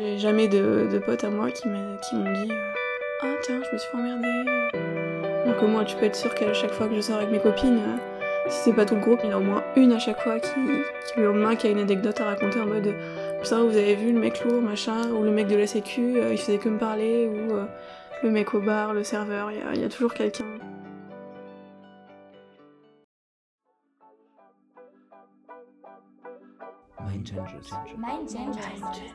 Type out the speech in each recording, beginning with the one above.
J'ai jamais de, de potes à moi qui m'ont dit euh, Ah tiens, je me suis emmerdée. Donc moi, tu peux être sûr qu'à chaque fois que je sors avec mes copines, euh, si c'est pas tout le groupe, il y en a au moins une à chaque fois qui, qui le lendemain qui a une anecdote à raconter en mode ça vous avez vu le mec lourd machin ou le mec de la sécu euh, il faisait que me parler ou le mec au bar le serveur il y, a toujours quelqu'un Mind changers. Mind changers.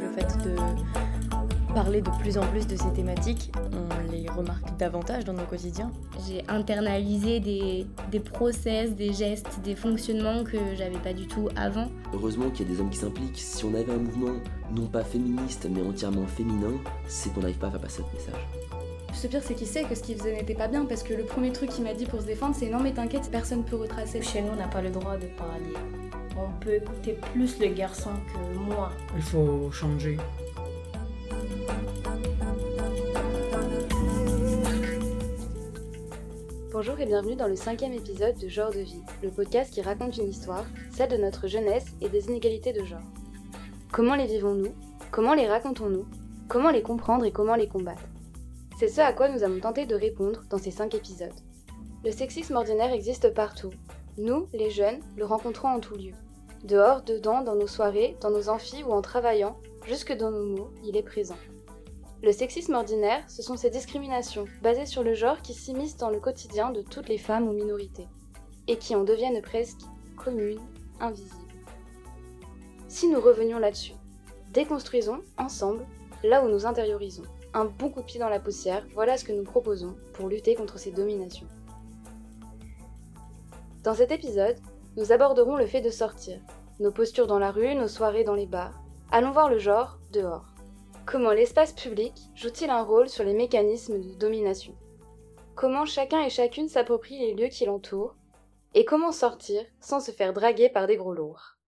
Le fait de parler de plus en plus de ces thématiques, on les remarque davantage dans nos quotidiens. J'ai internalisé des, des process, des gestes, des fonctionnements que j'avais pas du tout avant. Heureusement qu'il y a des hommes qui s'impliquent. Si on avait un mouvement non pas féministe mais entièrement féminin, c'est qu'on n'arrive pas à faire passer ce message. Le pire, c'est qu'il sait que ce qu'il faisait n'était pas bien parce que le premier truc qu'il m'a dit pour se défendre, c'est non, mais t'inquiète, personne peut retracer. Chez nous, on n'a pas le droit de parler. On peut écouter plus le garçon que moi. Il faut changer. Bonjour et bienvenue dans le cinquième épisode de Genre de vie, le podcast qui raconte une histoire, celle de notre jeunesse et des inégalités de genre. Comment les vivons-nous? Comment les racontons-nous? Comment les comprendre et comment les combattre? C'est ce à quoi nous allons tenter de répondre dans ces 5 épisodes. Le sexisme ordinaire existe partout. Nous, les jeunes, le rencontrons en tout lieu. Dehors, dedans, dans nos soirées, dans nos amphis ou en travaillant, jusque dans nos mots, il est présent. Le sexisme ordinaire, ce sont ces discriminations basées sur le genre qui s'immiscent dans le quotidien de toutes les femmes ou minorités, et qui en deviennent presque communes, invisibles. Si nous revenions là-dessus, déconstruisons ensemble là où nous intériorisons un bon coup de pied dans la poussière, voilà ce que nous proposons pour lutter contre ces dominations. Dans cet épisode, nous aborderons le fait de sortir, nos postures dans la rue, nos soirées dans les bars. Allons voir le genre dehors. Comment l'espace public joue-t-il un rôle sur les mécanismes de domination? Comment chacun et chacune s'approprie les lieux qui l'entourent? Et comment sortir sans se faire draguer par des gros lourds?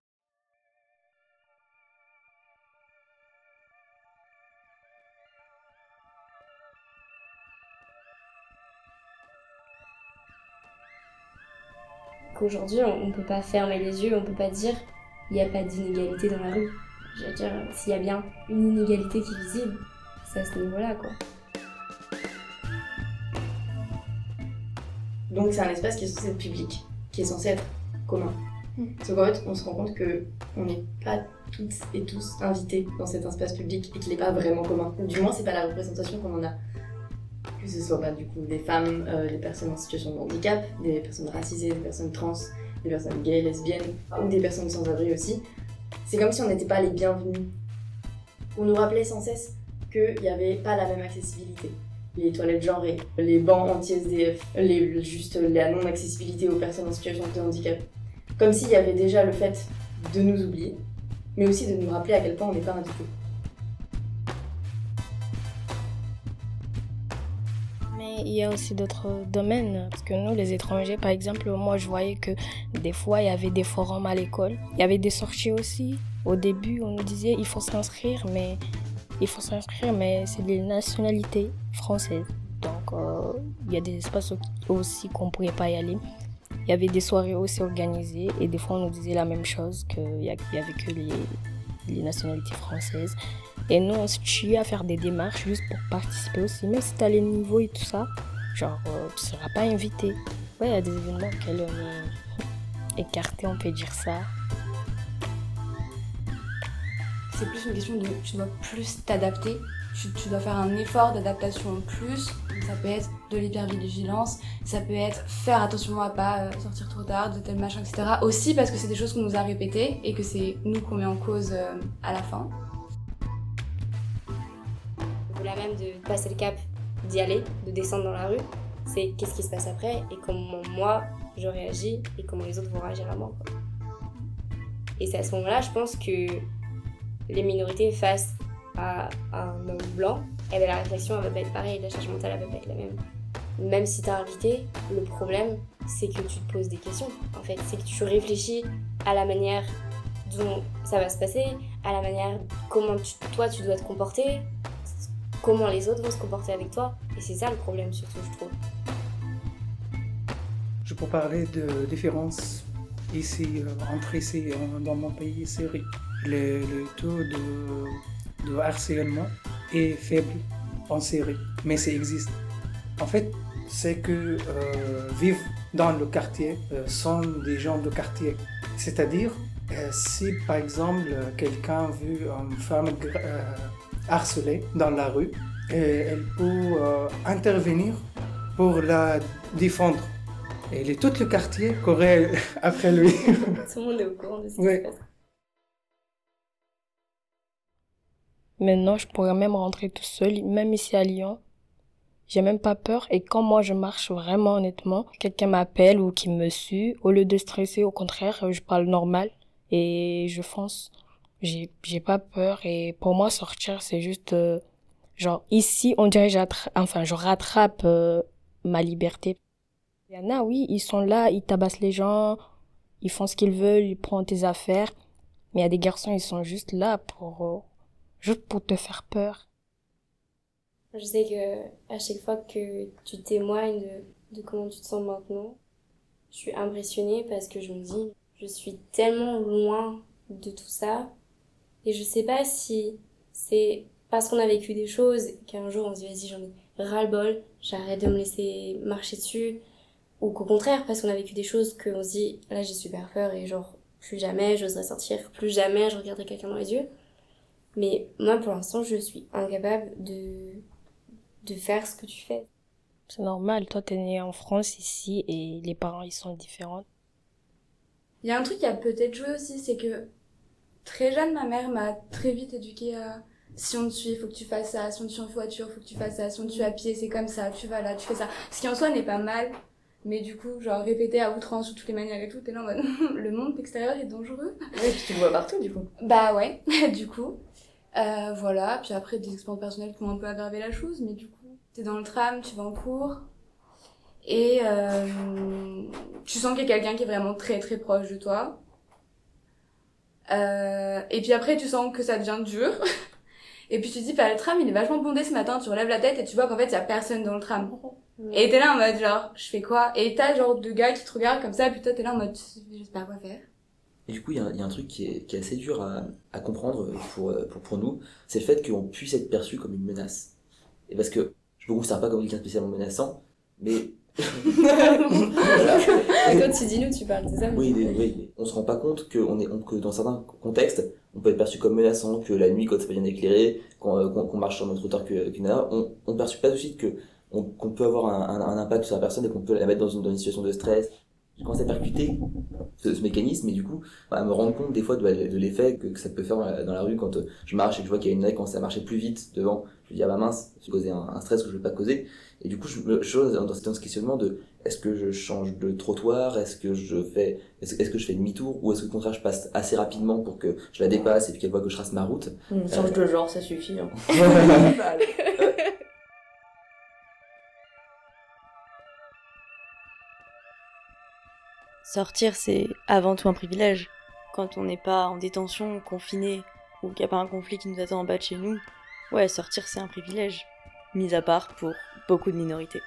Qu'aujourd'hui on, ne peut pas fermer les yeux, on peut pas dire il n'y a pas d'inégalité dans la rue. Je veux dire, s'il y a bien une inégalité qui est visible, c'est à ce niveau-là quoi. Donc c'est un espace qui est censé être public, qui est censé être commun. Hmm. Sauf qu'en fait, on se rend compte que on n'est pas toutes et tous invités dans cet espace public et qu'il n'est pas vraiment commun. Du moins, c'est pas la représentation qu'on en a que ce soit bah, du coup des femmes, euh, des personnes en situation de handicap, des personnes racisées, des personnes trans, des personnes gays, lesbiennes, ou des personnes sans abri aussi. C'est comme si on n'était pas les bienvenus. On nous rappelait sans cesse qu'il n'y avait pas la même accessibilité. Les toilettes genrées, les bancs anti-SDF, juste la non-accessibilité aux personnes en situation de handicap. Comme s'il y avait déjà le fait de nous oublier, mais aussi de nous rappeler à quel point on n'est pas invités. Il y a aussi d'autres domaines. Parce que nous, les étrangers, par exemple, moi, je voyais que des fois, il y avait des forums à l'école. Il y avait des sorties aussi. Au début, on nous disait il faut s'inscrire, mais il faut s'inscrire, mais c'est des nationalités françaises. Donc, euh, il y a des espaces aussi qu'on ne pourrait pas y aller. Il y avait des soirées aussi organisées et des fois on nous disait la même chose qu'il n'y avait que les nationalités françaises. Et nous, on se tue à faire des démarches juste pour participer aussi. Même si tu as les niveaux et tout ça, genre, euh, tu seras pas invité. Ouais, il y a des événements auxquels on est écarté, on peut dire ça. C'est plus une question de tu dois plus t'adapter, tu, tu, dois faire un effort d'adaptation en plus. Ça peut être de l'hypervigilance, ça peut être faire attention à pas euh, sortir trop tard, de tel machin, etc. Aussi parce que c'est des choses qu'on nous a répétées et que c'est nous qu'on met en cause euh, à la fin même de passer le cap, d'y aller, de descendre dans la rue, c'est qu'est-ce qui se passe après et comment moi je réagis et comment les autres vont réagir à moi. Et c'est à ce moment-là, je pense que les minorités face à, un homme blanc, eh ben, la réflexion elle va pas être pareille, la charge mentale elle va pas être la même. Même si t'es invité, le problème c'est que tu te poses des questions. En fait, c'est que tu réfléchis à la manière dont ça va se passer, à la manière comment toi tu dois te comporter, comment les autres vont se comporter avec toi. Et c'est ça le problème surtout, je trouve. Je peux parler de différence ici, entre ici, dans mon pays, Syrie, le, taux de, harcèlement est faible en Syrie, mais ça existe. En fait, c'est que vivre dans le quartier sont des gens de quartier. C'est-à-dire, si par exemple quelqu'un vu une femme harcelée dans la rue, elle peut intervenir pour la défendre. Et est tout le quartier courait après lui. Tout le monde est au courant de ce qui se passe. Maintenant, je pourrais même rentrer tout seul, même ici à Lyon. J'ai même pas peur. Et quand moi je marche vraiment honnêtement, quelqu'un m'appelle ou qui me suit, au lieu de stresser, au contraire, je parle normal et je fonce. J'ai, pas peur. Et pour moi, sortir, c'est juste, euh, genre, ici, on dirait, enfin, je rattrape euh, ma liberté. Il y en a, oui, ils sont là, ils tabassent les gens, ils font ce qu'ils veulent, ils prennent tes affaires. Mais il y a des garçons, ils sont juste là pour, euh, juste pour te faire peur. Je sais que à chaque fois que tu témoignes de comment tu te sens maintenant, je suis impressionnée parce que je me dis, je suis tellement loin de tout ça. Et je sais pas si c'est parce qu'on a vécu des choses qu'un jour on se dit, vas-y, j'en ai ras-le-bol, j'arrête de me laisser marcher dessus, ou qu'au contraire, parce qu'on a vécu des choses qu'on se dit, là j'ai super peur et genre, plus jamais j'oserais sortir, plus jamais je regarderai quelqu'un dans les yeux. Mais moi pour l'instant, je suis incapable de, de faire ce que tu fais. C'est normal, toi t'es né en France ici et les parents ils sont différents. Il y a un truc qui a peut-être joué aussi, c'est que très jeune, ma mère m'a très vite éduquée à si on te suit, faut que tu fasses ça. Si on te suit en voiture, faut que tu fasses ça. Si on te suit à pied, c'est comme ça. Tu vas là, tu fais ça. Ce qui en soi n'est pas mal. Mais du coup, genre répéter à outrance de toutes les manières et tout, t'es là en mode le monde extérieur est dangereux. Oui, puis tu le vois partout du coup. Bah ouais, du coup. Euh, voilà, puis après des expériences personnelles qui ont un peu aggravé la chose, mais du coup, t'es dans le tram, tu vas en cours, et euh, tu sens qu'il y a quelqu'un qui est vraiment très très proche de toi. Euh, et puis après, tu sens que ça devient dur. Et puis tu te dis, bah, le tram, il est vachement bondé ce matin, tu relèves la tête et tu vois qu'en fait, il y a personne dans le tram. Et t'es là en mode, genre, je fais quoi? Et t'as genre deux gars qui te regardent comme ça, puis toi, t'es là en mode, je sais pas quoi faire. Et du coup, il y, y, a un truc qui est, qui est assez dur à, à comprendre pour, pour, pour nous, c'est le fait qu'on puisse être perçu comme une menace. Et parce que je me considère pas comme quelqu'un spécialement menaçant, mais Quand tu dis nous, tu parles des hommes. Oui, oui, on se rend pas compte que, on est, que dans certains contextes, on peut être perçu comme menaçant, que la nuit, quand c'est pas bien éclairé, qu'on qu'on marche sur notre hauteur qu'une nana, on, on perçoit pas aussi que qu'on peut avoir un, un, impact sur la personne et qu'on peut la mettre dans une, dans une situation de stress. Je commence à percuter ce, ce, mécanisme et du coup à me rendre compte des fois de, de l'effet que, que, ça peut faire dans la, rue quand je marche et que je vois qu'il y a une nana qui commence à marcher plus vite devant. Je me dis ah bah mince, j'ai causé un, un, stress que je veux pas causer. Et du coup je me chose dans, ce questionnement de est-ce que je change de trottoir, est-ce que je fais est-ce, est que je fais demi-tour? Ou est-ce que au contraire je passe assez rapidement pour que je la dépasse et puis qu'elle voit que je trace ma route? Mmh, change euh... de genre, ça suffit. Hein. Sortir, c'est avant tout un privilège. Quand on n'est pas en détention, confiné, ou qu'il n'y a pas un conflit qui nous attend en bas de chez nous, ouais, sortir, c'est un privilège. Mis à part pour beaucoup de minorités.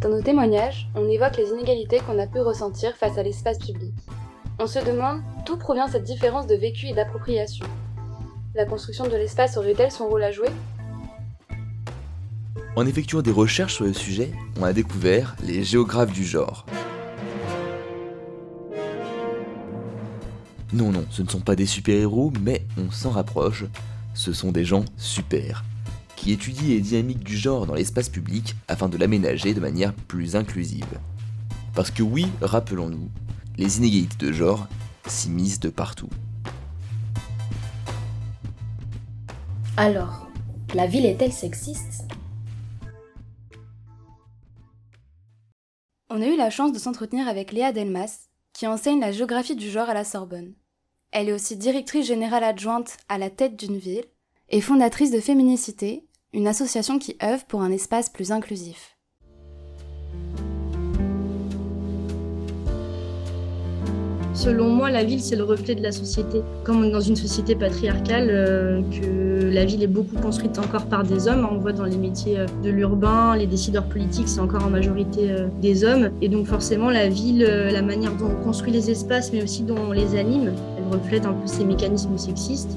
Dans nos témoignages, on évoque les inégalités qu'on a pu ressentir face à l'espace public. On se demande d'où provient cette différence de vécu et d'appropriation. La construction de l'espace aurait-elle son rôle à jouer? En effectuant des recherches sur le sujet, on a découvert les géographes du genre. Non, non, ce ne sont pas des super-héros, mais on s'en rapproche. Ce sont des gens super, qui étudient les dynamiques du genre dans l'espace public afin de l'aménager de manière plus inclusive. Parce que oui, rappelons-nous, les inégalités de genre s'immiscent de partout. Alors, la ville est-elle sexiste? On a eu la chance de s'entretenir avec Léa Delmas, qui enseigne la géographie du genre à la Sorbonne. Elle est aussi directrice générale adjointe à la tête d'une ville et fondatrice de Féminicité, une association qui œuvre pour un espace plus inclusif. Selon moi, la ville, c'est le reflet de la société. Comme dans une société patriarcale, euh, que la ville est beaucoup construite encore par des hommes, on voit dans les métiers euh, de l'urbain, les décideurs politiques, c'est encore en majorité euh, des hommes. Et donc forcément, la ville, la manière dont on construit les espaces, mais aussi dont on les anime, reflète un peu ces mécanismes sexistes.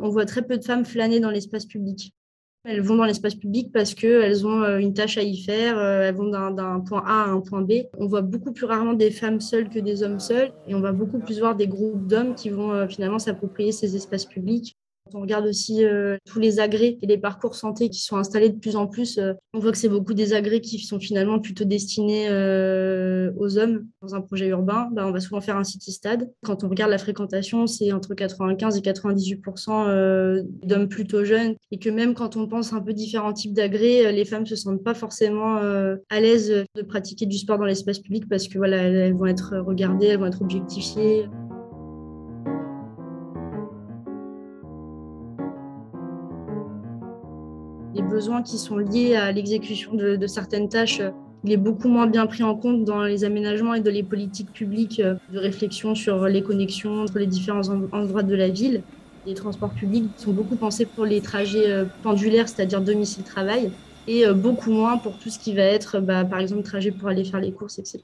On voit très peu de femmes flâner dans l'espace public. Elles vont dans l'espace public parce qu'elles ont euh, une tâche à y faire, euh, elles vont d'un point A à un point B. On voit beaucoup plus rarement des femmes seules que des hommes seuls et on va beaucoup plus voir des groupes d'hommes qui vont euh, finalement s'approprier ces espaces publics on regarde aussi euh, tous les agrès et les parcours santé qui sont installés de plus en plus, euh, on voit que c'est beaucoup des agrès qui sont finalement plutôt destinés euh, aux hommes. Dans un projet urbain, bah, on va souvent faire un city-stade. Quand on regarde la fréquentation, c'est entre 95 et 98 d'hommes plutôt jeunes. Et que même quand on pense un peu différents types d'agrès, les femmes se sentent pas forcément à l'aise de pratiquer du sport dans l'espace public parce que voilà, elles vont être regardées, elles vont être objectifiées. Besoins qui sont liés à l'exécution de, certaines tâches, euh, il est beaucoup moins bien pris en compte dans les aménagements et dans les politiques publiques euh, de réflexion sur les connexions entre les différents endroits de la ville. Les transports publics sont beaucoup pensés pour les trajets euh, pendulaires, c'est-à-dire domicile-travail, et beaucoup moins pour tout ce qui va être, bah, par exemple, trajet pour aller faire les courses, etc.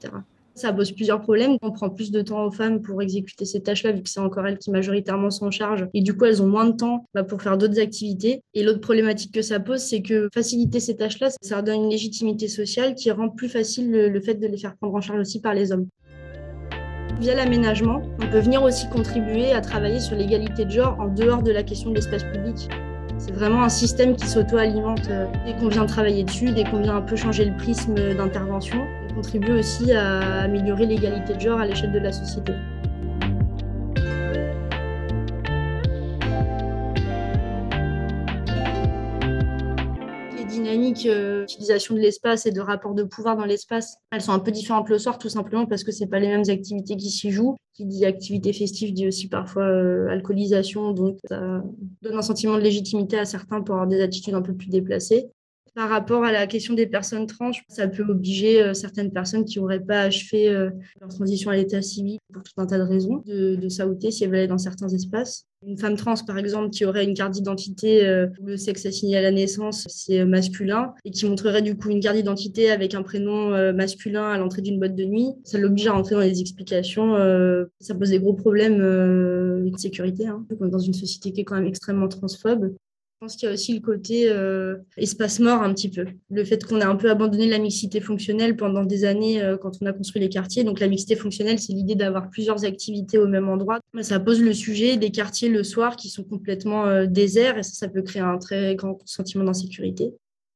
Ça pose plusieurs problèmes. On prend plus de temps aux femmes pour exécuter ces tâches-là, vu que c'est encore elles qui majoritairement sont en charge. Et du coup, elles ont moins de temps bah, pour faire d'autres activités. Et l'autre problématique que ça pose, c'est que faciliter ces tâches-là, ça leur donne une légitimité sociale qui rend plus facile le, fait de les faire prendre en charge aussi par les hommes. Via l'aménagement, on peut venir aussi contribuer à travailler sur l'égalité de genre en dehors de la question de l'espace public. C'est vraiment un système qui s'auto-alimente euh, dès qu'on vient travailler dessus, dès qu'on vient un peu changer le prisme d'intervention contribue aussi à améliorer l'égalité de genre à l'échelle de la société. Dynamiques d'utilisation euh, de l'espace et de rapport de pouvoir dans l'espace, elles sont un peu différentes le soir, tout simplement parce que ce pas les mêmes activités qui s'y jouent. Qui dit activité festive dit aussi parfois euh, alcoolisation, donc ça donne un sentiment de légitimité à certains pour avoir des attitudes un peu plus déplacées. Par rapport à la question des personnes trans, ça peut obliger euh, certaines personnes qui n'auraient pas achevé euh, leur transition à l'état civil pour tout un tas de raisons de, de si elles veulent dans certains espaces. Une femme trans, par exemple, qui aurait une carte d'identité où euh, le sexe assigné à la naissance, c'est masculin, et qui montrerait du coup une carte d'identité avec un prénom masculin à l'entrée d'une boîte de nuit, ça l'oblige à rentrer dans les explications. ça pose des gros problèmes de sécurité, hein, dans une société qui est quand même extrêmement transphobe. Je pense qu'il y a aussi le côté euh, espace mort un petit peu. Le fait qu'on a un peu abandonné la mixité fonctionnelle pendant des années euh, quand on a construit les quartiers. Donc la mixité fonctionnelle, c'est l'idée d'avoir plusieurs activités au même endroit. Ça pose le sujet des quartiers le soir qui sont complètement euh, déserts et ça, ça peut créer un très grand sentiment d'insécurité.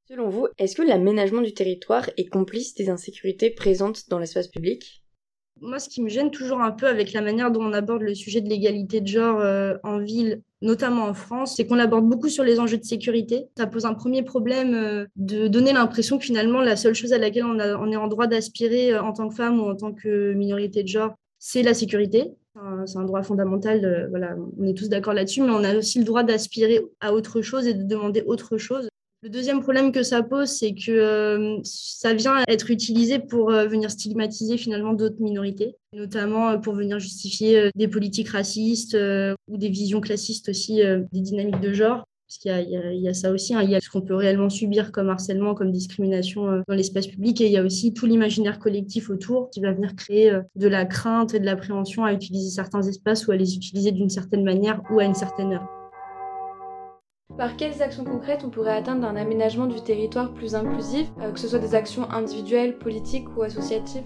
Selon vous, est-ce que l'aménagement du territoire est complice des insécurités présentes dans l'espace public? Moi, ce qui me gêne toujours un peu avec la manière dont on aborde le sujet de l'égalité de genre euh, en ville, notamment en France, c'est qu'on l'aborde beaucoup sur les enjeux de sécurité. Ça pose un premier problème euh, de donner l'impression que finalement, la seule chose à laquelle on, est en droit d'aspirer euh, en tant que femme ou en tant que minorité de genre, c'est la sécurité. C'est un droit fondamental, voilà, on est tous d'accord là-dessus, mais on a aussi le droit d'aspirer à autre chose et de demander autre chose. Le deuxième problème que ça pose, c'est que euh, ça vient être utilisé pour euh, venir stigmatiser finalement d'autres minorités, notamment euh, pour venir justifier des politiques racistes ou des visions classistes aussi des dynamiques de genre. Parce qu'il y, a ça aussi, hein. il y a ce qu'on peut réellement subir comme harcèlement, comme discrimination dans l'espace public, et il y a aussi tout l'imaginaire collectif autour qui va venir créer de la crainte et de l'appréhension à utiliser certains espaces ou à les utiliser d'une certaine manière ou à une certaine heure. Par quelles actions concrètes on pourrait atteindre un aménagement du territoire plus inclusif, euh, que ce soit des actions individuelles, politiques ou associatives?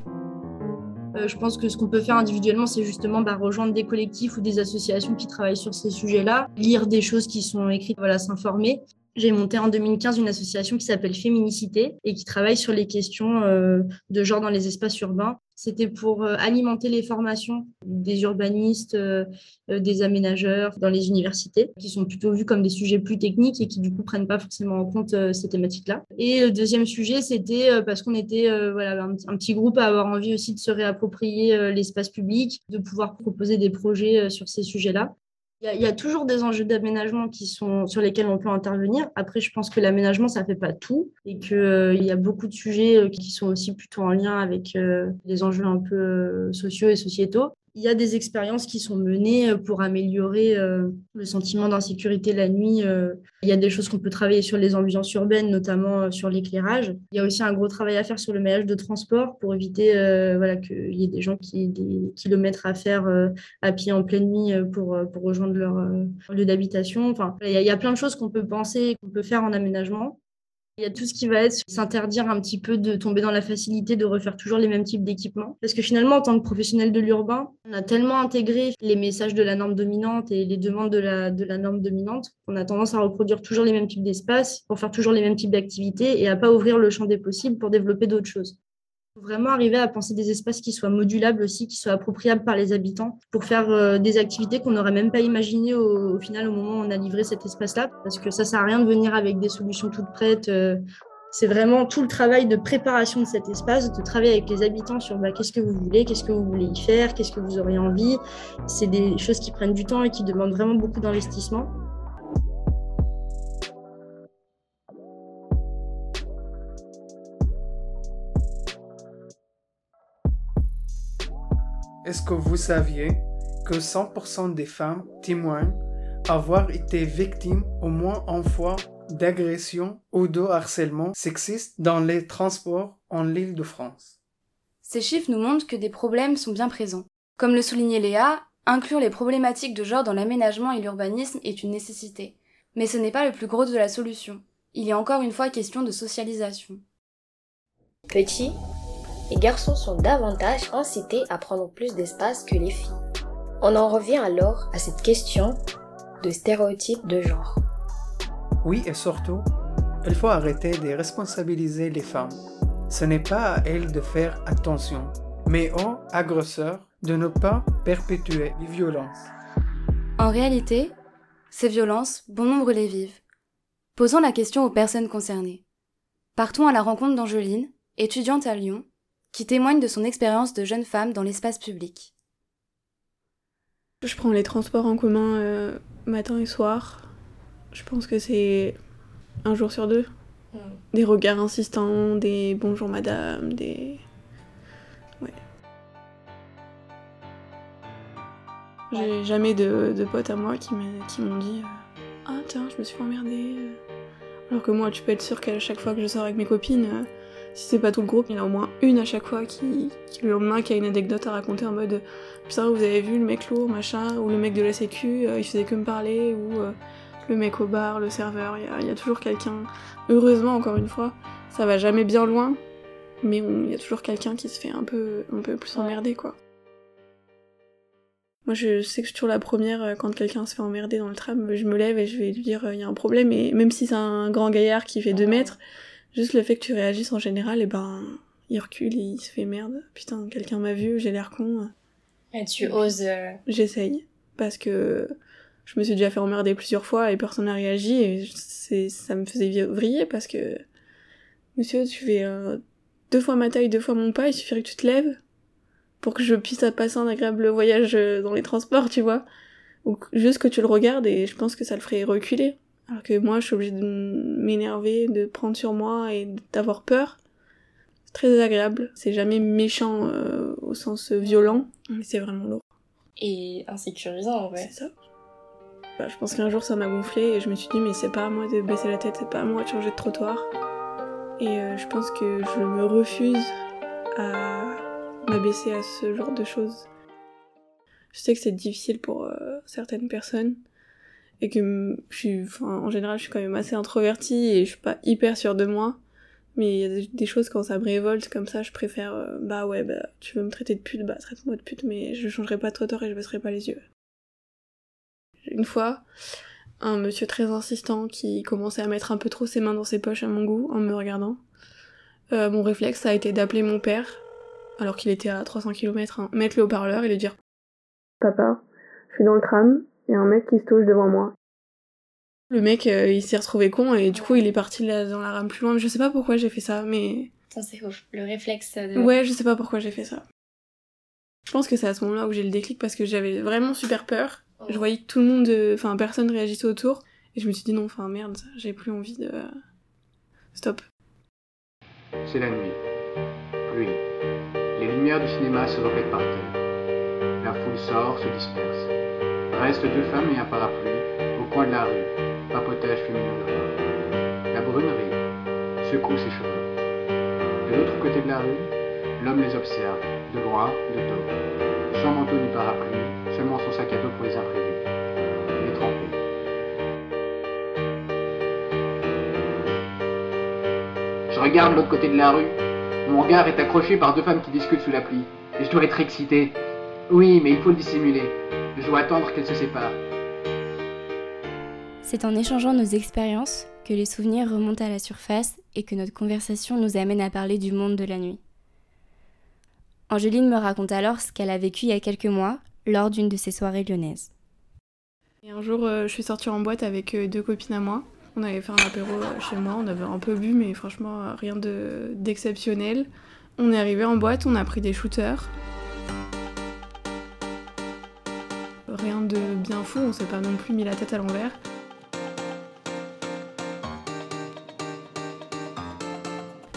Euh, je pense que ce qu'on peut faire individuellement, c'est justement bah, rejoindre des collectifs ou des associations qui travaillent sur ces sujets-là, lire des choses qui sont écrites, voilà, s'informer. J'ai monté en 2015 une association qui s'appelle Féminicité et qui travaille sur les questions euh, de genre dans les espaces urbains. C'était pour euh, alimenter les formations des urbanistes, euh, des aménageurs dans les universités, qui sont plutôt vus comme des sujets plus techniques et qui du coup prennent pas forcément en compte ces thématiques-là. Et le deuxième sujet, c'était parce qu'on était voilà, un, un, petit groupe à avoir envie aussi de se réapproprier l'espace public, de pouvoir proposer des projets sur ces sujets-là. Il y, a toujours des enjeux d'aménagement qui sont sur lesquels on peut intervenir. Après, je pense que l'aménagement, ça fait pas tout et qu'il euh, y a beaucoup de sujets euh, qui sont aussi plutôt en lien avec euh, les enjeux un peu sociaux et sociétaux il y a des expériences qui sont menées euh, pour améliorer euh, le sentiment d'insécurité la nuit. Euh. Il y a des choses qu'on peut travailler sur les ambiances urbaines, notamment sur l'éclairage. Il y a aussi un gros travail à faire sur le maillage de transport pour éviter voilà, qu'il y ait des gens qui aient des kilomètres à faire à pied en pleine nuit pour, pour rejoindre leur lieu d'habitation. Enfin, il y, a, il y a plein de choses qu'on peut penser, qu'on peut faire en aménagement. Il y a tout ce qui va être s'interdire un petit peu de tomber dans la facilité de refaire toujours les mêmes types d'équipements. Parce que finalement, en tant que professionnel de l'urbain, on a tellement intégré les messages de la norme dominante et les demandes de la, norme dominante qu'on a tendance à reproduire toujours les mêmes types d'espaces pour faire toujours les mêmes types d'activités et à pas ouvrir le champ des possibles pour développer d'autres choses vraiment arriver à penser des espaces qui soient modulables aussi, qui soient appropriables par les habitants pour faire euh, des activités qu'on n'aurait même pas imaginées au, final au moment où on a livré cet espace-là. Parce que ça sert à rien de venir avec des solutions toutes prêtes. Euh. c'est vraiment tout le travail de préparation de cet espace, de travailler avec les habitants sur bah, qu'est-ce que vous voulez, qu'est-ce que vous voulez y faire, qu'est-ce que vous auriez envie. C'est des choses qui prennent du temps et qui demandent vraiment beaucoup d'investissement. Est-ce que vous saviez que 100% des femmes témoignent avoir été victimes au moins une fois d'agression ou de harcèlement sexiste dans les transports en île de France Ces chiffres nous montrent que des problèmes sont bien présents. Comme le soulignait Léa, inclure les problématiques de genre dans l'aménagement et l'urbanisme est une nécessité. Mais ce n'est pas le plus gros de la solution. Il est encore une fois question de socialisation. Petit, les garçons sont davantage incités à prendre plus d'espace que les filles. On en revient alors à cette question de stéréotypes de genre. Oui, et surtout, il faut arrêter de responsabiliser les femmes. Ce n'est pas à elles de faire attention, mais aux agresseurs de ne pas perpétuer les violences. En réalité, ces violences, bon nombre les vivent. Posons la question aux personnes concernées. Partons à la rencontre d'Angeline, étudiante à Lyon, qui témoigne de son expérience de jeune femme dans l'espace public. Je prends les transports en commun euh, matin et soir. Je pense que c'est un jour sur deux. Mm. Des regards insistants, des bonjour madame, des. Ouais. J'ai jamais de, potes à moi qui m'ont dit euh, Ah tiens, je me suis emmerdée. Alors que moi, tu peux être sûr qu'à chaque fois que je sors avec mes copines, euh, si c'est pas tout le groupe, il y en a au moins une à chaque fois qui, le lendemain qui a une anecdote à raconter en mode putain vous avez vu le mec lourd machin ou le mec de la sécu euh, il faisait que me parler ou euh, le mec au bar, le serveur, il y, a toujours quelqu'un. Heureusement encore une fois, ça va jamais bien loin, mais il y a toujours quelqu'un qui se fait un peu, un peu plus emmerder quoi. Moi je sais que je suis toujours la première euh, quand quelqu'un se fait emmerder dans le tram, je me lève et je vais lui dire il y a un problème et même si c'est un grand gaillard qui fait 2 mètres, Juste le fait que tu réagisses en général, et ben, il recule, il se fait merde. Putain, quelqu'un m'a vu, j'ai l'air con. Et tu oses. Euh, J'essaye. Parce que je me suis déjà fait emmerder plusieurs fois et personne n'a réagi et c'est, ça me faisait vriller parce que, monsieur, tu fais euh, deux fois ma taille, deux fois mon pas, il suffirait que tu te lèves pour que je puisse passer un agréable voyage euh, dans les transports, tu vois. Ou juste que tu le regardes et je pense que ça le ferait reculer. Alors que moi, je suis obligée de m'énerver, de prendre sur moi et d'avoir peur. C'est très désagréable. C'est jamais méchant euh, au sens violent, mais c'est vraiment lourd. Et insécurisant en vrai. C'est ça. Bah, je pense qu'un jour ça m'a gonflé et je me suis dit mais c'est pas à moi de baisser la tête, c'est pas à moi de changer de trottoir. Et euh, je pense que je me refuse à m'abaisser à ce genre de choses. Je sais que c'est difficile pour euh, certaines personnes, et que je suis, en général, je suis quand même assez introvertie et je suis pas hyper sûre de moi. Mais il y a des, choses quand ça me révolte comme ça, je préfère, euh, bah ouais, bah tu veux me traiter de pute, bah traite-moi de pute, mais je changerai pas de trottoir et je baisserai pas les yeux. Une fois, un monsieur très insistant qui commençait à mettre un peu trop ses mains dans ses poches à mon goût en me regardant. Euh, mon réflexe a été d'appeler mon père, alors qu'il était à 300 km, hein, mettre le haut-parleur et lui dire Papa, je suis dans le tram, il y a un mec qui se touche devant moi. Le mec, euh, il s'est retrouvé con et du coup, il est parti là, dans la rame plus loin. Je sais pas pourquoi j'ai fait ça, mais. Ça, c'est ouf. Le réflexe de. Ouais, je sais pas pourquoi j'ai fait ça. Je pense que c'est à ce moment-là où j'ai le déclic parce que j'avais vraiment super peur Je voyais que tout le monde, euh, enfin personne réagissait autour, et je me suis dit non, enfin merde, j'ai plus envie de. Stop. C'est la nuit. Pluie. Les lumières du cinéma se répètent par terre. La foule sort, se disperse. Restent deux femmes et un parapluie au coin de la rue. Papotage féminin La brunerie secoue ses cheveux. De l'autre côté de la rue, l'homme les observe, de loin, de dos. Sans manteau ni parapluie, seulement son sac à dos pour les imprévus. Il est trempé. Je regarde l'autre côté de la rue. Mon regard est accroché par deux femmes qui discutent sous la pluie. Et je dois être excité. Oui, mais il faut le dissimuler. Je dois attendre qu'elles se séparent. C'est en échangeant nos expériences que les souvenirs remontent à la surface et que notre conversation nous amène à parler du monde de la nuit. Angéline me raconte alors ce qu'elle a vécu il y a quelques mois lors d'une de ses soirées lyonnaises. Et un jour, euh, je suis sortie en boîte avec euh, deux copines à moi. On avait fait un apéro euh, chez moi, on avait un peu bu, mais franchement, rien d'exceptionnel. on est arrivé en boîte, on a pris des shooters. De bien fou, on s'est pas non plus mis la tête à l'envers.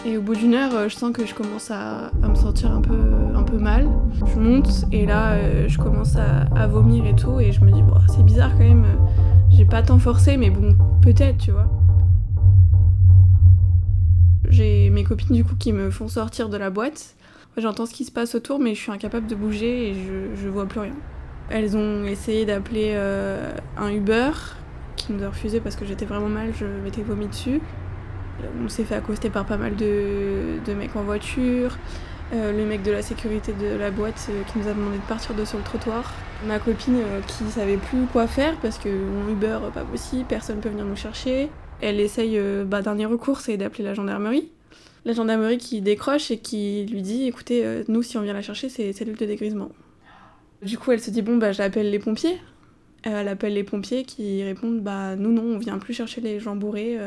Et au bout d'une heure, euh, je sens que je commence à, me sentir un peu, mal. Je monte et là, euh, je commence à, vomir et tout. Et je me dis, bon, c'est bizarre quand même. J'ai pas tant forcé, mais bon, peut-être, tu vois. J'ai mes copines du coup qui me font sortir de la boîte. J'entends ce qui se passe autour, mais je suis incapable de bouger et je, je vois plus rien. Elles ont essayé d'appeler euh, un Uber qui nous a refusé parce que j'étais vraiment mal, je m'étais vomi dessus. On s'est fait accoster par pas mal de, mecs en voiture. Euh, le mec de la sécurité de la boîte euh, qui nous a demandé de partir de sur le trottoir. Ma copine euh, qui savait plus quoi faire parce que mon Uber pas possible, personne peut venir nous chercher. Elle essaye, bah, dernier recours, c'est d'appeler la gendarmerie. La gendarmerie qui décroche et qui lui dit écoutez, nous si on vient la chercher, c'est cellule de dégrisement. Du coup, elle se dit bon, bah j'appelle les pompiers. Elle appelle les pompiers qui répondent bah nous non, on vient plus chercher les gens bourrés.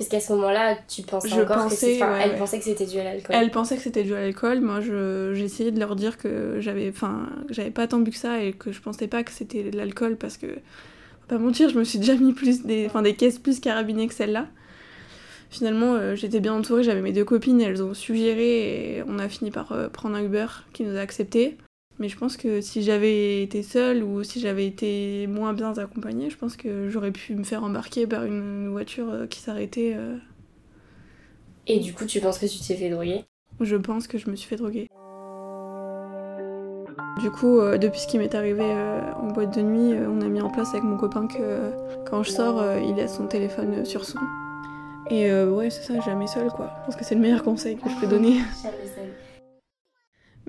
Parce qu'à ce moment-là, tu pensais je encore pensais, que elle pensait que c'était dû à l'alcool. Elle pensait que c'était dû à l'alcool. Moi, j'ai essayé de leur dire que j'avais, enfin, j'avais pas tant bu que ça et que je pensais pas que c'était de l'alcool parce que, pas mentir, je me suis déjà mis plus des, enfin, des caisses plus carabinées que celle-là. Finalement, euh, j'étais bien entourée, j'avais mes deux copines, elles ont suggéré et on a fini par euh, prendre un Uber qui nous a accepté. Mais je pense que si j'avais été seule ou si j'avais été moins bien accompagnée, je pense que j'aurais pu me faire embarquer par une voiture euh, qui s'arrêtait. Euh. Et du coup, tu penses que tu t'es fait droguer? Je pense que je me suis fait droguer. Du coup, euh, depuis ce qui m'est arrivé en boîte de nuit, on a mis en place avec mon copain que quand je sors, il laisse son téléphone sur son. Et ouais, c'est ça, jamais seul quoi. Je pense que c'est le meilleur conseil que je peux donner. jamais seul.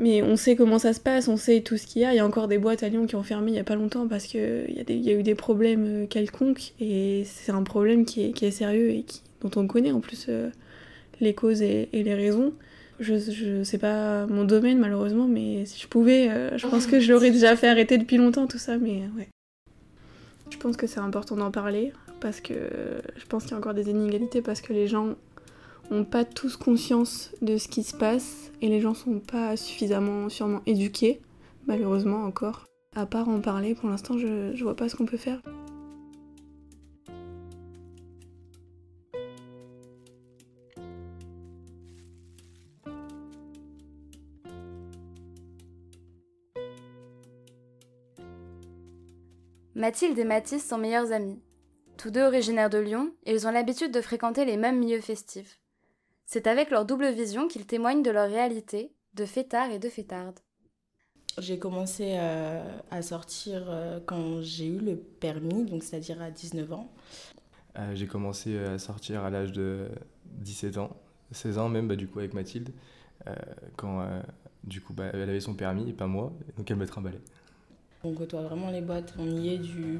Mais on sait comment ça se passe, on sait tout ce qu'il y a. Il y a encore des boîtes à Lyon qui ont fermé il y a pas longtemps parce qu'il y, y, a eu des problèmes euh, quelconques. Et c'est un problème qui est, sérieux et dont on connaît en plus euh, les causes et, les raisons. Je, je sais pas mon domaine malheureusement, mais si je pouvais, euh, je pense que je l'aurais déjà fait arrêter depuis longtemps tout ça. Mais. Je pense que c'est important d'en parler parce que je pense qu'il y a encore des inégalités parce que les gens n'ont pas tous conscience de ce qui se passe et les gens sont pas suffisamment sûrement éduqués, malheureusement encore. À part en parler, pour l'instant, je, je vois pas ce qu'on peut faire. Mathilde et Mathis sont meilleurs amis. Tous deux originaires de Lyon, ils ont l'habitude de fréquenter les mêmes milieux festifs. C'est avec leur double vision qu'ils témoignent de leur réalité, de fêtards et de fêtardes. J'ai commencé euh, à sortir euh, quand j'ai eu le permis, donc c'est-à-dire à 19 ans. Euh, j'ai commencé à sortir à l'âge de 17 ans, 16 ans même, bah, du coup avec Mathilde, quand du coup bah, elle avait son permis et pas moi, donc elle me trimballait. On côtoie vraiment les boîtes, on y est du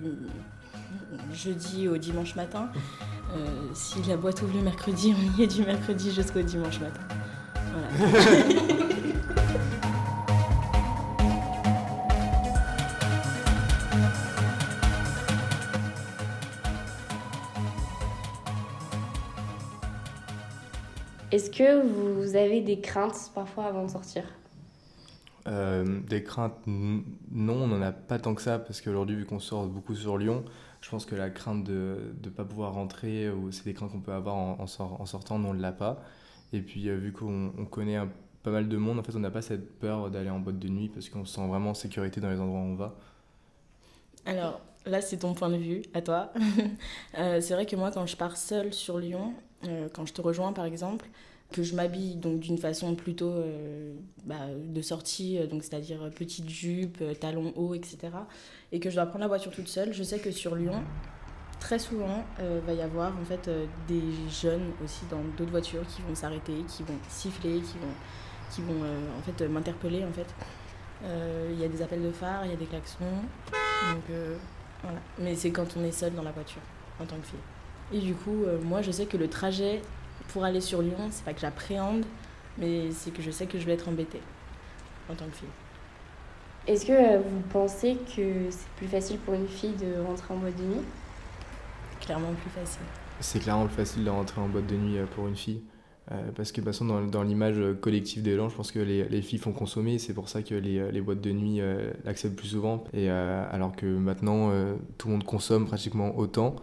jeudi au dimanche matin. Euh, si la boîte ouvre le mercredi, on y est du mercredi jusqu'au dimanche matin. Voilà. Est-ce que vous avez des craintes parfois avant de sortir? Euh, des craintes, non, on n'en a pas tant que ça, parce qu'aujourd'hui, vu qu'on sort beaucoup sur Lyon, je pense que la crainte de ne pas pouvoir rentrer, ou c'est des craintes qu'on peut avoir en, en, sortant, non, on ne l'a pas. Et puis, euh, vu qu'on connaît pas mal de monde, en fait, on n'a pas cette peur d'aller en boîte de nuit, parce qu'on se sent vraiment en sécurité dans les endroits où on va. Alors, là, c'est ton point de vue, à toi. Euh, c'est vrai que moi, quand je pars seule sur Lyon, quand je te rejoins, par exemple, que je m'habille donc d'une façon plutôt euh, bah, de sortie, euh, donc c'est-à-dire petite jupe, euh, talons hauts, etc. Et que je dois prendre la voiture toute seule. Je sais que sur Lyon, très souvent, il va y avoir en fait des jeunes aussi dans d'autres voitures qui vont s'arrêter, qui vont siffler, qui vont, qui vont en fait m'interpeller en fait. Il y a des appels de phare, il y a des klaxons. Donc voilà. Mais c'est quand on est seul dans la voiture en tant que fille. Et du coup, moi je sais que le trajet pour aller sur Lyon, c'est pas que j'appréhende, mais c'est que je sais que je vais être embêtée en tant que fille. Est-ce que euh, vous pensez que c'est plus facile pour une fille de rentrer en boîte de nuit? Clairement plus facile. C'est clairement plus facile de rentrer en boîte de nuit euh, pour une fille. Euh, parce que de dans, dans l'image collective des gens, je pense que les, les filles font consommer, c'est pour ça que les, les, boîtes de nuit l'acceptent plus souvent. Et, alors que maintenant, tout le monde consomme pratiquement autant.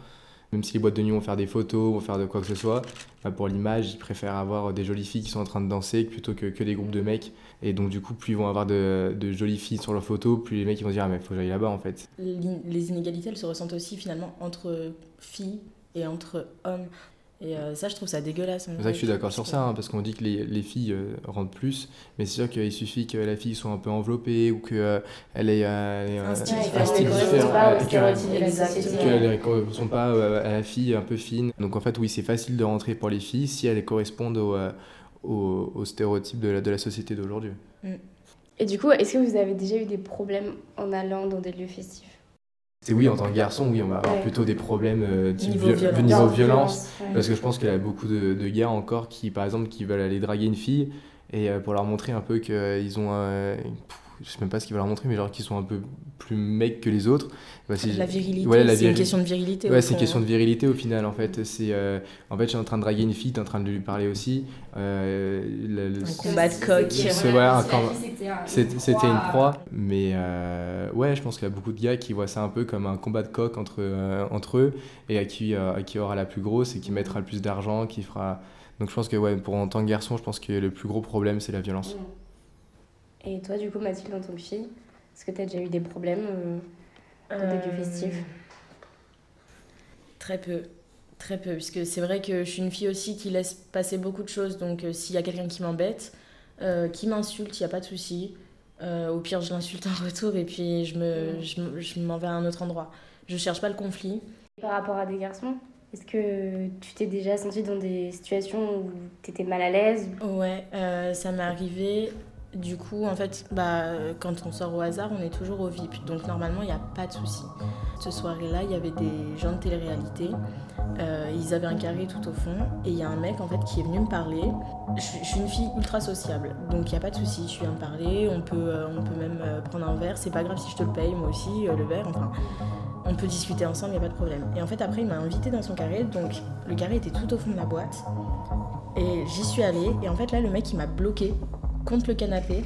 Même si les boîtes de nuit vont faire des photos, vont faire de quoi que ce soit, bah, pour l'image, ils préfèrent avoir des jolies filles qui sont en train de danser plutôt que, que des groupes de mecs. Et donc, du coup, plus ils vont avoir de, de jolies filles sur leurs photos, plus les mecs vont dire Ah, mais faut que j'aille là-bas en fait. Les inégalités, elles se ressentent aussi finalement entre filles et entre hommes. Et euh, ça, je trouve ça dégueulasse. C'est vrai que je suis d'accord sur ça, hein, parce qu'on dit que les, les filles euh, rentrent plus, mais c'est sûr qu'il suffit que la fille soit un peu enveloppée ou qu'elle ait un style différent, qu'elle ne sont pas euh, à la fille un peu fine. Donc en fait, oui, c'est facile de rentrer pour les filles si elles correspondent au, au, au stéréotype de la, de la société d'aujourd'hui. Mm. Et du coup, est-ce que vous avez déjà eu des problèmes en allant dans des lieux festifs? C'est oui, en tant que garçon, oui, on va avoir plutôt des problèmes euh, niveau, violence, niveau violence, parce que je pense qu'il y a beaucoup de, de, gars encore qui, par exemple, qui veulent aller draguer une fille et euh, pour leur montrer un peu qu'ils ont un, je sais même pas ce qu'ils veulent leur montrer, mais genre qu'ils sont un peu plus mecs que les autres. Bah, la virilité, c'est une question de virilité. Ouais, c'est une question de virilité au final, en fait. C'est, euh, en fait, je suis en train de draguer une fille, tu es en train de lui parler aussi. Euh, le, un combat de coq. C'était une proie. Mais euh, ouais, je pense qu'il y a beaucoup de gars qui voient ça un peu comme un combat de coq entre, entre eux et à qui, à qui aura la plus grosse et qui mettra le plus d'argent, qui fera... Donc je pense que ouais, pour en tant que garçon, je pense que le plus gros problème, c'est la violence. Et toi, du coup, Mathilde, en tant que fille, est-ce que tu as déjà eu des problèmes euh, dans des festifs euh, Très peu. Très peu, puisque c'est vrai que je suis une fille aussi qui laisse passer beaucoup de choses. Donc, euh, s'il y a quelqu'un qui m'embête, qui m'insulte, il n'y a pas de souci. au pire, je l'insulte en retour et puis je me, je, je m'en vais à un autre endroit. Je cherche pas le conflit. Par rapport à des garçons est-ce que tu t'es déjà sentie dans des situations où tu étais mal à l'aise? Ouais, ça m'est arrivé du coup, en fait, bah, quand on sort au hasard, on est toujours au VIP. Donc normalement, il n'y a pas de souci. Ce soir-là, il y avait des gens de télé-réalité. Euh, ils avaient un carré tout au fond. Et il y a un mec, en fait, qui est venu me parler. Je, suis une fille ultra sociable. Donc il n'y a pas de souci. Je viens me parler. On peut, euh, on peut même euh, prendre un verre. C'est pas grave si je te le paye, moi aussi, le verre. Enfin, on peut discuter ensemble, il n'y a pas de problème. Et en fait, après, il m'a invité dans son carré. Donc le carré était tout au fond de la boîte. Et j'y suis allée. Et en fait, là, le mec, il m'a bloqué contre le canapé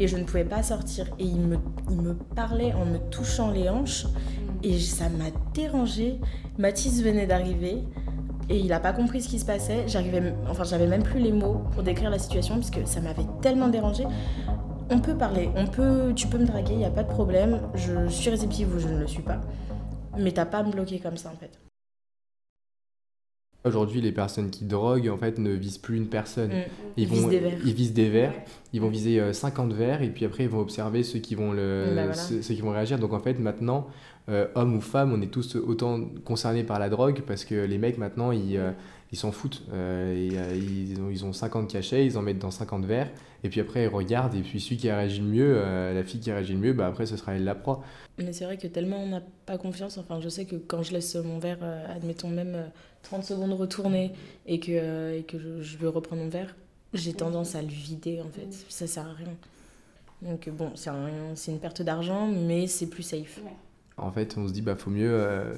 et je ne pouvais pas sortir. Et il me, il me parlait en me touchant les hanches et ça m'a dérangé. Mathis venait d'arriver et il n'a pas compris ce qui se passait. J'arrivais, enfin, j'avais même plus les mots pour décrire la situation puisque ça m'avait tellement dérangé. On peut parler, on peut, tu peux me draguer, il n'y a pas de problème. Je suis réceptive ou je ne le suis pas. Mais t'as pas à me bloquer comme ça en fait. Aujourd'hui, les personnes qui droguent, en fait, ne visent plus une personne. Mm. Ils, vont, visent des verres. Ils visent des verres. Ils vont viser 50 euh, verres et puis après, ils vont observer ceux qui vont, le, bah, ceux, qui vont réagir. Donc, en fait, maintenant, euh, hommes ou femmes, on est tous autant concernés par la drogue parce que les mecs, maintenant, ils, euh, ils s'en foutent. ils, ont, ils ont 50 cachets, ils en mettent dans 50 verres. Et puis après, ils regardent. Et puis, celui qui réagit le mieux, la fille qui réagit le mieux, bah, après, ce sera elle la proie. Mais c'est vrai que tellement on n'a pas confiance. Enfin, je sais que quand je laisse mon verre, admettons même 30 secondes retourner et que, euh, et que je, veux reprendre mon verre, j'ai tendance à le vider en fait. Ça sert à rien. Donc bon, c'est une perte d'argent, mais c'est plus safe. En fait, on se dit, bah faut mieux euh,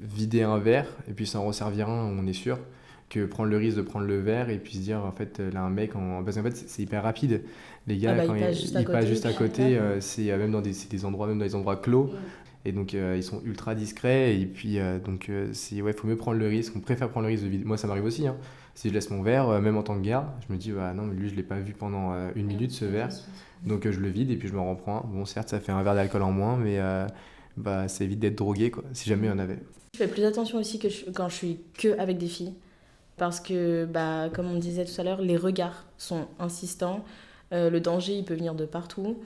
vider un verre et puis s'en resservir un, on est sûr, que prendre le risque de prendre le verre et puis se dire en fait là un mec en parce qu'en fait c'est hyper rapide. Les gars Ah bah, quand il ils, passe juste à ils côté, passent juste à côté euh, c'est euh, même dans des, des endroits même dans des endroits clos. Et donc euh, ils sont ultra discrets et puis euh, donc euh, c'est ouais faut mieux prendre le risque. On préfère prendre le risque de vider moi ça m'arrive aussi hein. si je laisse mon verre euh, même en tant que garde je me dis ah non mais lui je l'ai pas vu pendant euh, une minute ce verre. donc euh, je le vide et puis je me reprends bon certes ça fait un verre d'alcool en moins mais euh, bah ça évite d'être drogué quoi si jamais il y en avait. Je fais plus attention aussi que je- quand je suis que avec des filles. Parce que, bah, comme on disait tout à l'heure, les regards sont insistants. Euh, le danger, il peut venir de partout.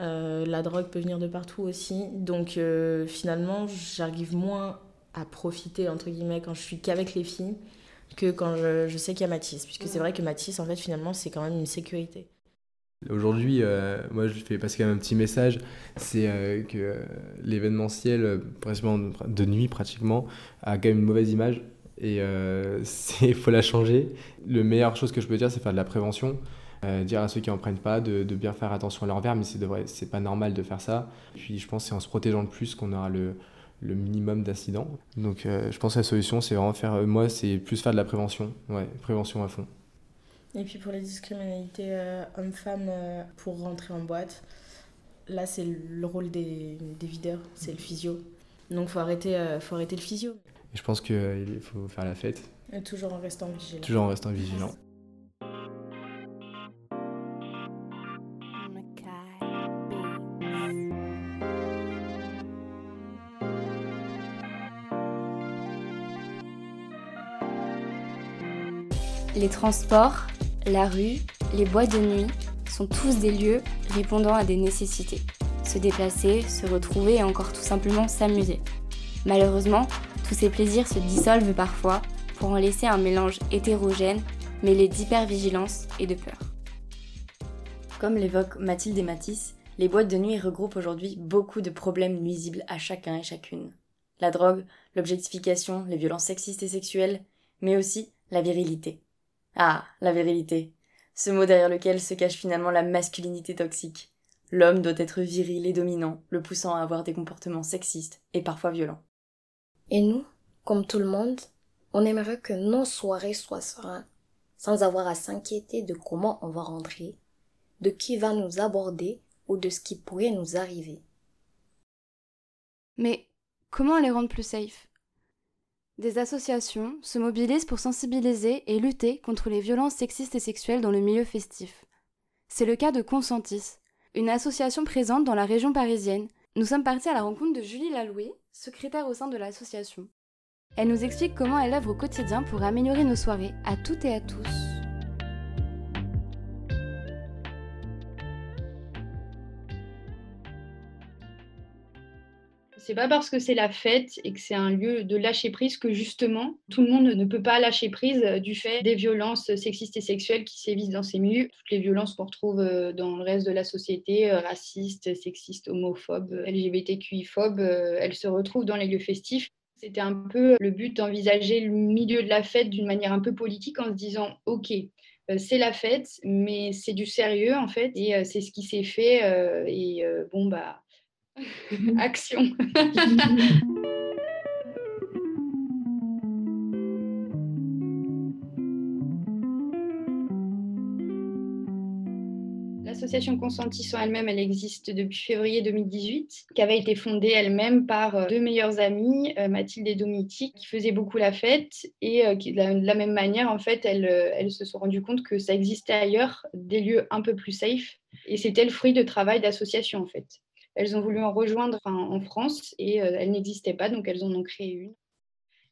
Euh, la drogue peut venir de partout aussi. Donc, euh, finalement, j'arrive moins à profiter, entre guillemets, quand je suis qu'avec les filles que quand je, je sais qu'il y a Mathis. Puisque c'est vrai que Mathis, en fait, finalement, c'est quand même une sécurité. Aujourd'hui, euh, moi je fais passer quand même un petit message, c'est euh, que euh, l'événementiel, de nuit pratiquement, a quand même une mauvaise image et il faut la changer. La meilleure chose que je peux dire, c'est faire de la prévention. Euh, dire à ceux qui en prennent pas de, bien faire attention à leur verre, mais c'est c'est pas normal de faire ça. Puis je pense que c'est en se protégeant le plus qu'on aura le, minimum d'accidents. Donc euh, je pense que la solution, c'est vraiment faire, euh, moi, c'est plus faire de la prévention. Ouais, prévention à fond. Et puis pour les discriminalités euh, hommes-femmes euh, pour rentrer en boîte, là c'est le rôle des, des videurs, c'est le physio. Donc faut arrêter, euh, faut arrêter le physio. Et je pense qu'il faut faire la fête, Et toujours en restant vigilant. toujours en restant vigilant. Les transports, la rue, les boîtes de nuit sont tous des lieux répondant à des nécessités. Se déplacer, se retrouver et encore tout simplement s'amuser. Malheureusement, tous ces plaisirs se dissolvent parfois pour en laisser un mélange hétérogène mêlé d'hypervigilance et de peur. Comme l'évoquent Mathilde et Matisse, les boîtes de nuit regroupent aujourd'hui beaucoup de problèmes nuisibles à chacun et chacune. La drogue, l'objectification, les violences sexistes et sexuelles, mais aussi la virilité. Ah, la virilité. Ce mot derrière lequel se cache finalement la masculinité toxique. L'homme doit être viril et dominant, le poussant à avoir des comportements sexistes et parfois violents. Et nous, comme tout le monde, on aimerait que nos soirées soient sereines, sans avoir à s'inquiéter de comment on va rentrer, de qui va nous aborder ou de ce qui pourrait nous arriver. Mais comment les rendre plus safe? Des associations se mobilisent pour sensibiliser et lutter contre les violences sexistes et sexuelles dans le milieu festif. C'est le cas de Consentis, une association présente dans la région parisienne. Nous sommes partis à la rencontre de Julie Laloué, secrétaire au sein de l'association. Elle nous explique comment elle œuvre au quotidien pour améliorer nos soirées à toutes et à tous. C'est pas parce que c'est la fête et que c'est un lieu de lâcher prise que justement tout le monde ne peut pas lâcher prise euh, du fait des violences sexistes et sexuelles qui sévissent dans ces milieux. Toutes les violences qu'on retrouve euh, dans le reste de la société, euh, racistes, sexistes, homophobes, LGBTQI-phobes, elles se retrouvent dans les lieux festifs. C'était un peu le but d'envisager le milieu de la fête d'une manière un peu politique en se disant ok, c'est la fête, mais c'est du sérieux en fait, et c'est ce qui s'est fait. et bon bah action. L'association Consentissant elle-même, elle existe depuis février 2018, qui avait été fondée elle-même par euh, deux meilleures amies, euh, Mathilde et Domiti, qui faisaient beaucoup la fête et euh, qui, de la, même manière, en fait, elles, elles se sont rendues compte que ça existait ailleurs, des lieux un peu plus safe. Et c'était le fruit de travail d'associations, en fait. Elles ont voulu en rejoindre en France et euh, elles n'existaient pas, donc elles en ont créé une.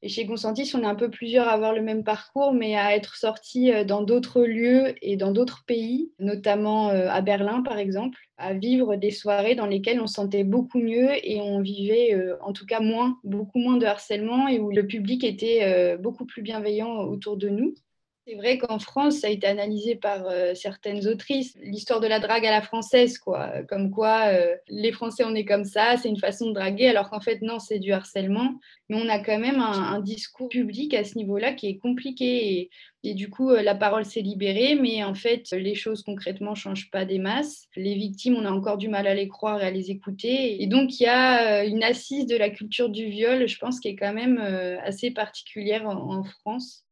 Et chez Consentis, on est un peu plusieurs à avoir le même parcours, mais à être sortis euh, dans d'autres lieux et dans d'autres pays, notamment euh, à Berlin par exemple, à vivre des soirées dans lesquelles on se sentait beaucoup mieux et on vivait en tout cas moins, beaucoup moins de harcèlement et où le public était beaucoup plus bienveillant autour de nous. C'est vrai qu'en France, ça a été analysé par euh, certaines autrices, l'histoire de la drague à la française, quoi. Comme quoi, euh, les Français, on est comme ça, c'est une façon de draguer, alors qu'en fait, non, c'est du harcèlement. Mais on a quand même un, discours public à ce niveau-là qui est compliqué. Et, du coup, euh, la parole s'est libérée, mais en fait, les choses concrètement ne changent pas des masses. Les victimes, on a encore du mal à les croire et à les écouter. Et donc, il y a une assise de la culture du viol, je pense, qui est quand même assez particulière en France.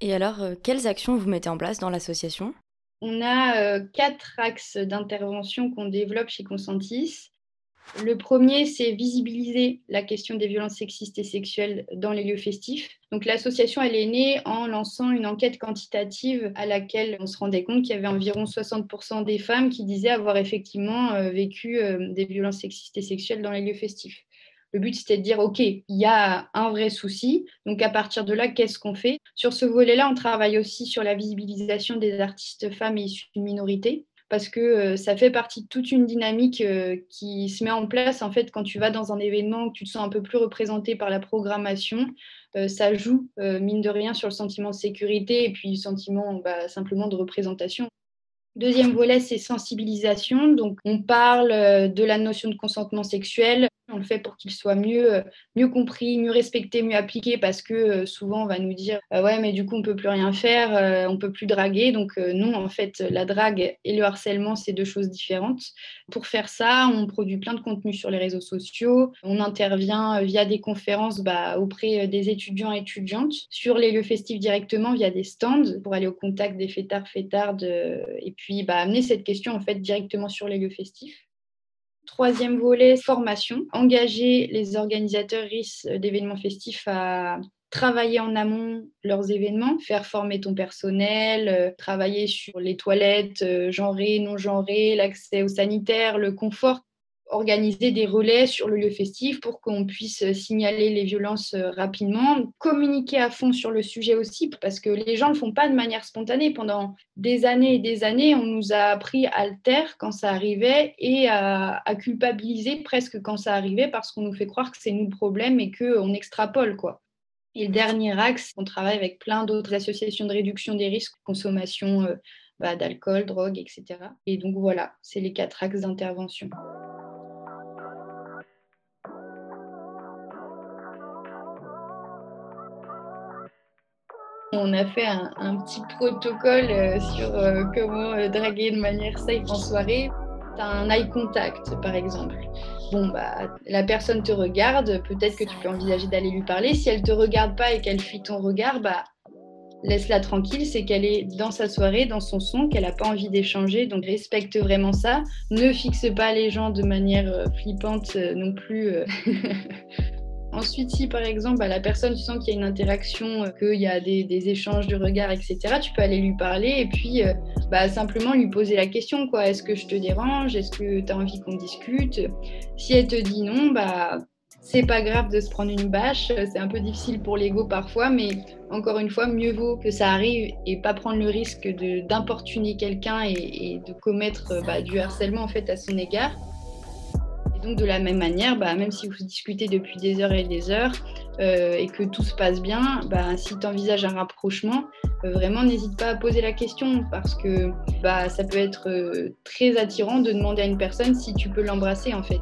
Et alors, euh, quelles actions vous mettez en place dans l'association? On a euh, quatre axes d'intervention qu'on développe chez Consentis. Le premier, c'est visibiliser la question des violences sexistes et sexuelles dans les lieux festifs. Donc l'association, elle est née en lançant une enquête quantitative à laquelle on se rendait compte qu'il y avait environ 60% des femmes qui disaient avoir effectivement euh, vécu des violences sexistes et sexuelles dans les lieux festifs. Le but, c'était de dire, OK, il y a un vrai souci. Donc, à partir de là, qu'est-ce qu'on fait? Sur ce volet-là, on travaille aussi sur la visibilisation des artistes femmes issues de minorités parce que euh, ça fait partie de toute une dynamique euh, qui se met en place en fait quand tu vas dans un événement, que tu te sens un peu plus représenté par la programmation, euh, ça joue mine de rien sur le sentiment de sécurité et puis le sentiment bah, simplement de représentation. Deuxième volet, c'est sensibilisation. Donc, on parle de la notion de consentement sexuel, on le fait pour qu'il soit mieux, euh, mieux compris, mieux respecté, mieux appliqué, parce que euh, souvent on va nous dire euh, ouais mais du coup on peut plus rien faire, on peut plus draguer. Donc non en fait la drague et le harcèlement c'est deux choses différentes. Pour faire ça, on produit plein de contenus sur les réseaux sociaux, on intervient via des conférences bah, auprès des étudiants et étudiantes sur les lieux festifs directement via des stands pour aller au contact des fêtards fêtardes et puis bah, amener cette question en fait directement sur les lieux festifs. Troisième volet, formation. Engager les organisateurs d'événements festifs à travailler en amont leurs événements, faire former ton personnel, euh, travailler sur les toilettes euh, genrées, non genrées, l'accès aux sanitaires, le confort organiser des relais sur le lieu festif pour qu'on puisse signaler les violences euh, rapidement, communiquer à fond sur le sujet aussi, parce que les gens ne le font pas de manière spontanée. Pendant des années et des années, on nous a appris à le taire quand ça arrivait et à, culpabiliser presque quand ça arrivait parce qu'on nous fait croire que c'est nous le problème et qu'on extrapole, quoi. Et le dernier axe, on travaille avec plein d'autres associations de réduction des risques, consommation euh, bah, d'alcool, drogue, etc. Et donc voilà, c'est les quatre axes d'intervention. On a fait un, petit protocole euh, sur euh, comment euh, draguer de manière safe en soirée. Tu as un eye contact, par exemple. Bon, bah, la personne te regarde, peut-être que tu peux envisager d'aller lui parler. Si elle te regarde pas et qu'elle fuit ton regard, bah, laisse-la tranquille, c'est qu'elle est dans sa soirée, dans son son, qu'elle n'a pas envie d'échanger, donc respecte vraiment ça. Ne fixe pas les gens de manière flippante non plus. Ensuite, si par exemple bah, la personne, tu sens qu'il y a une interaction, euh, qu'il y a des, échanges de regards, etc., tu peux aller lui parler et puis euh, bah, simplement lui poser la question quoi. Est-ce que je te dérange? Est-ce que tu as envie qu'on discute? Si elle te dit non, bah c'est pas grave de se prendre une bâche, c'est un peu difficile pour l'ego parfois, mais encore une fois, mieux vaut que ça arrive et pas prendre le risque d'importuner quelqu'un et, de commettre bah, du harcèlement en fait à son égard. Et donc de la même manière, bah, même si vous discutez depuis des heures et des heures euh, et que tout se passe bien, bah, si tu envisages un rapprochement, euh, vraiment n'hésite pas à poser la question parce que bah, ça peut être euh, très attirant de demander à une personne si tu peux l'embrasser en fait.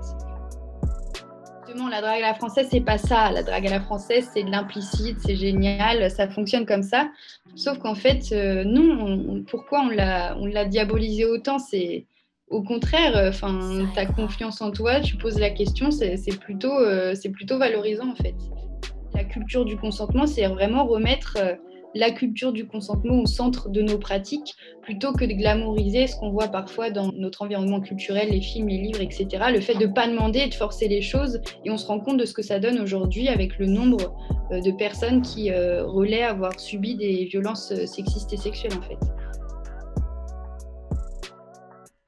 Justement, la drague à la française, c'est pas ça. La drague à la française, c'est de l'implicite, c'est génial, ça fonctionne comme ça. Sauf qu'en fait, non, pourquoi on l'a diabolisé autant c'est au contraire, euh, enfin, as confiance en toi, tu poses la question, c'est plutôt, euh, c'est plutôt valorisant en fait. La culture du consentement, c'est vraiment remettre euh, la culture du consentement au centre de nos pratiques, plutôt que de glamouriser ce qu'on voit parfois dans notre environnement culturel, les films, les livres, etc. Le fait de ne pas demander et de forcer les choses, et on se rend compte de ce que ça donne aujourd'hui avec le nombre de personnes qui relaient avoir subi des violences sexistes et sexuelles en fait.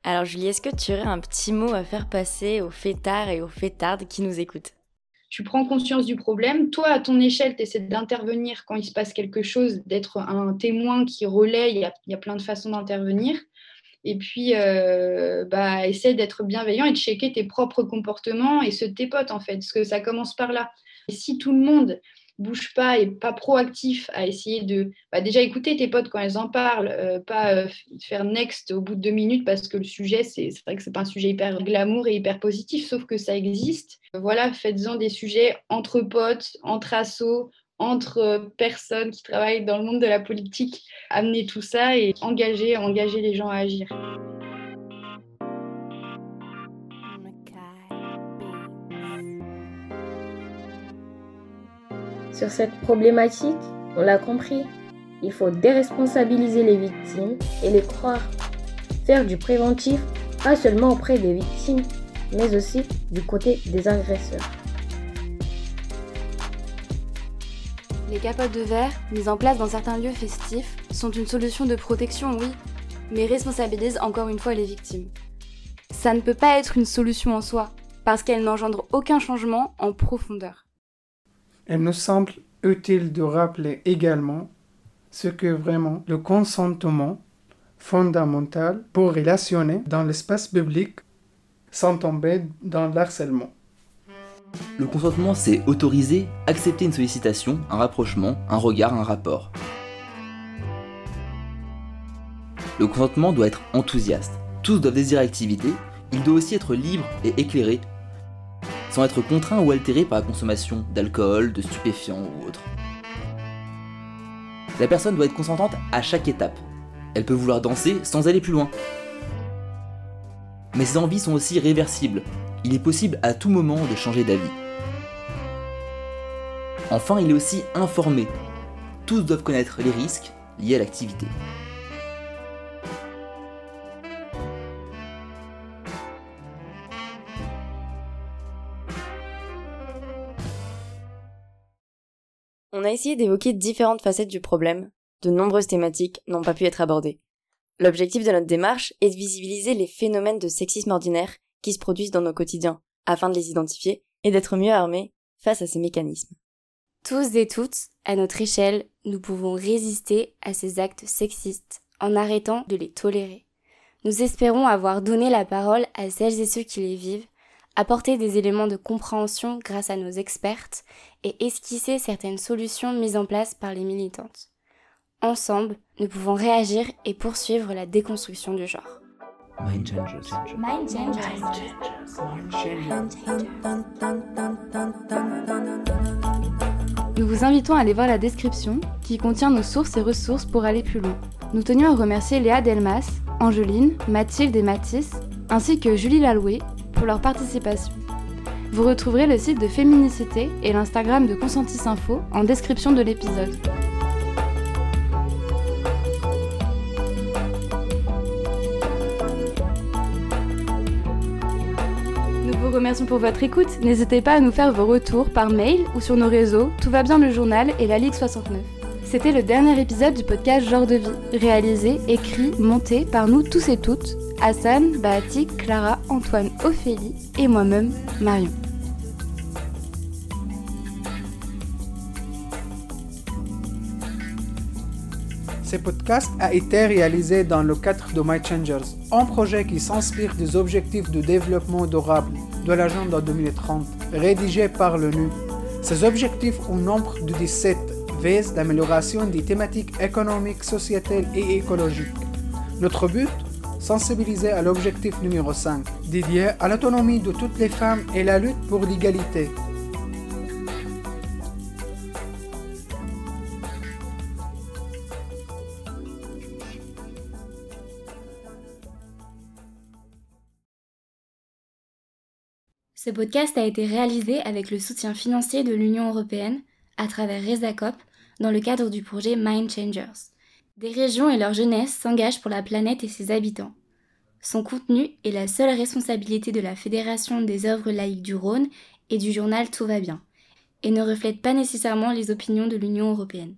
Alors Julie, est-ce que tu aurais un petit mot à faire passer aux fêtards et aux fêtardes qui nous écoutent? Tu prends conscience du problème, toi à ton échelle, tu essaies d'intervenir quand il se passe quelque chose, d'être un témoin qui relaie, il y a, plein de façons d'intervenir. Et puis, euh, bah, essaie d'être bienveillant et de checker tes propres comportements et ceux de tes potes, en fait, parce que ça commence par là. Et si tout le monde bouge pas et pas proactif à essayer de bah, déjà écouter tes potes quand elles en parlent, euh, pas euh, faire next au bout de deux minutes parce que le sujet, c'est vrai que c'est pas un sujet hyper glamour et hyper positif, sauf que ça existe. Voilà, faites-en des sujets entre potes, entre assos, entre euh, personnes qui travaillent dans le monde de la politique. Amenez tout ça et engagez, engagez les gens à agir. Sur cette problématique, on l'a compris, Il faut déresponsabiliser les victimes et les croire. Faire du préventif, pas seulement auprès des victimes, mais aussi du côté des agresseurs. Les capotes de verre, mises en place dans certains lieux festifs, sont une solution de protection, oui, mais responsabilisent encore une fois les victimes. Ça ne peut pas être une solution en soi, parce qu'elle n'engendre aucun changement en profondeur. Il nous semble utile de rappeler également ce que vraiment le consentement fondamental pour relationner dans l'espace public sans tomber dans l'harcèlement. Le consentement, c'est autoriser, accepter une sollicitation, un rapprochement, un regard, un rapport. Le consentement doit être enthousiaste. Tous doivent désirer l'activité, il doit aussi être libre et éclairé, être contraint ou altéré par la consommation d'alcool, de stupéfiants ou autre. La personne doit être consentante à chaque étape. Elle peut vouloir danser sans aller plus loin. Mais ses envies sont aussi réversibles. Il est possible à tout moment de changer d'avis. Enfin, il est aussi informé. Tous doivent connaître les risques liés à l'activité. On a essayé d'évoquer différentes facettes du problème, de nombreuses thématiques n'ont pas pu être abordées. L'objectif de notre démarche est de visibiliser les phénomènes de sexisme ordinaire qui se produisent dans nos quotidiens, afin de les identifier et d'être mieux armés face à ces mécanismes. Tous et toutes, à notre échelle, nous pouvons résister à ces actes sexistes en arrêtant de les tolérer. Nous espérons avoir donné la parole à celles et ceux qui les vivent, apporter des éléments de compréhension grâce à nos expertes et esquisser certaines solutions mises en place par les militantes. Ensemble, nous pouvons réagir et poursuivre la déconstruction du genre. Mind Changers. Mind Nous vous invitons à aller voir la description qui contient nos sources et ressources pour aller plus loin. Nous tenions à remercier Léa Delmas, Angeline, Mathilde et Mathis, ainsi que Julie Laloué pour leur participation. Vous retrouverez le site de Féminicité et l'Instagram de Consentis Info en description de l'épisode. Nous vous remercions pour votre écoute. N'hésitez pas à nous faire vos retours par mail ou sur nos réseaux Tout va bien le journal et la Ligue 69. C'était le dernier épisode du podcast Genre de vie, réalisé, écrit, monté par nous tous et toutes, Hassan, Bahati, Clara, Antoine, Ophélie et moi-même, Marion. Ce podcast a été réalisé dans le cadre de My Changers, un projet qui s'inspire des objectifs de développement durable de l'agenda 2030, rédigé par l'ONU. Ces objectifs au nombre de 17 visent l'amélioration des thématiques économiques, sociétales et écologiques. Notre but Sensibiliser à l'objectif numéro 5, dédié à l'autonomie de toutes les femmes et la lutte pour l'égalité. Ce podcast a été réalisé avec le soutien financier de l'Union européenne à travers RESACOP dans le cadre du projet Mind Changers. Des régions et leur jeunesse s'engagent pour la planète et ses habitants. Son contenu est la seule responsabilité de la Fédération des œuvres laïques du Rhône et du journal Tout va bien, et ne reflète pas nécessairement les opinions de l'Union européenne.